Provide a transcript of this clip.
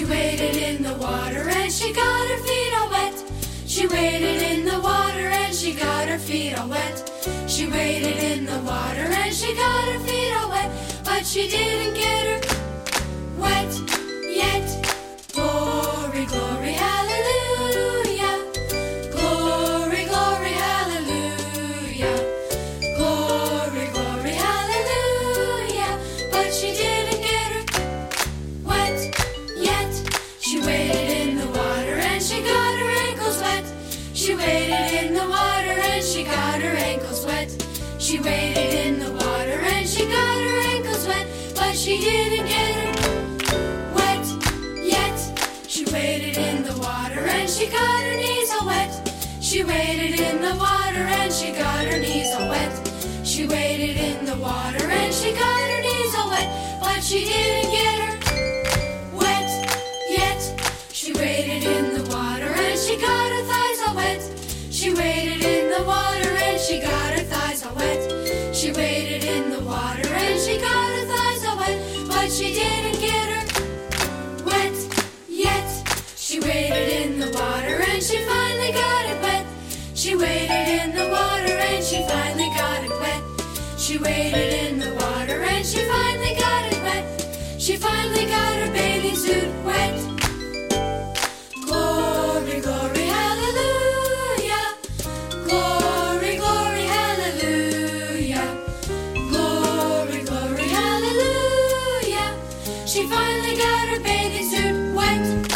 in the water and she got her feet all wet. She waded in the water and she got her feet all wet. She waded in the water and she got her feet all wet, but she didn't She waded in the water and she got her ankles wet. She waded in the water and she got her ankles wet, but she didn't get her wet yet. She waded in the water and she got her knees all wet. She waded in the water and she got her knees all wet. She waded in the water and she got her knees all wet, but she didn't get her wet yet. She waded in the water and she got her. She waded in the water and she got her thighs all wet. She waded in the water and she got her thighs all wet, but she didn't get her wet yet. She waded in the water and she finally got it wet. She waded in the water and she finally got it wet. She waded in she finally got her bathing suit wet.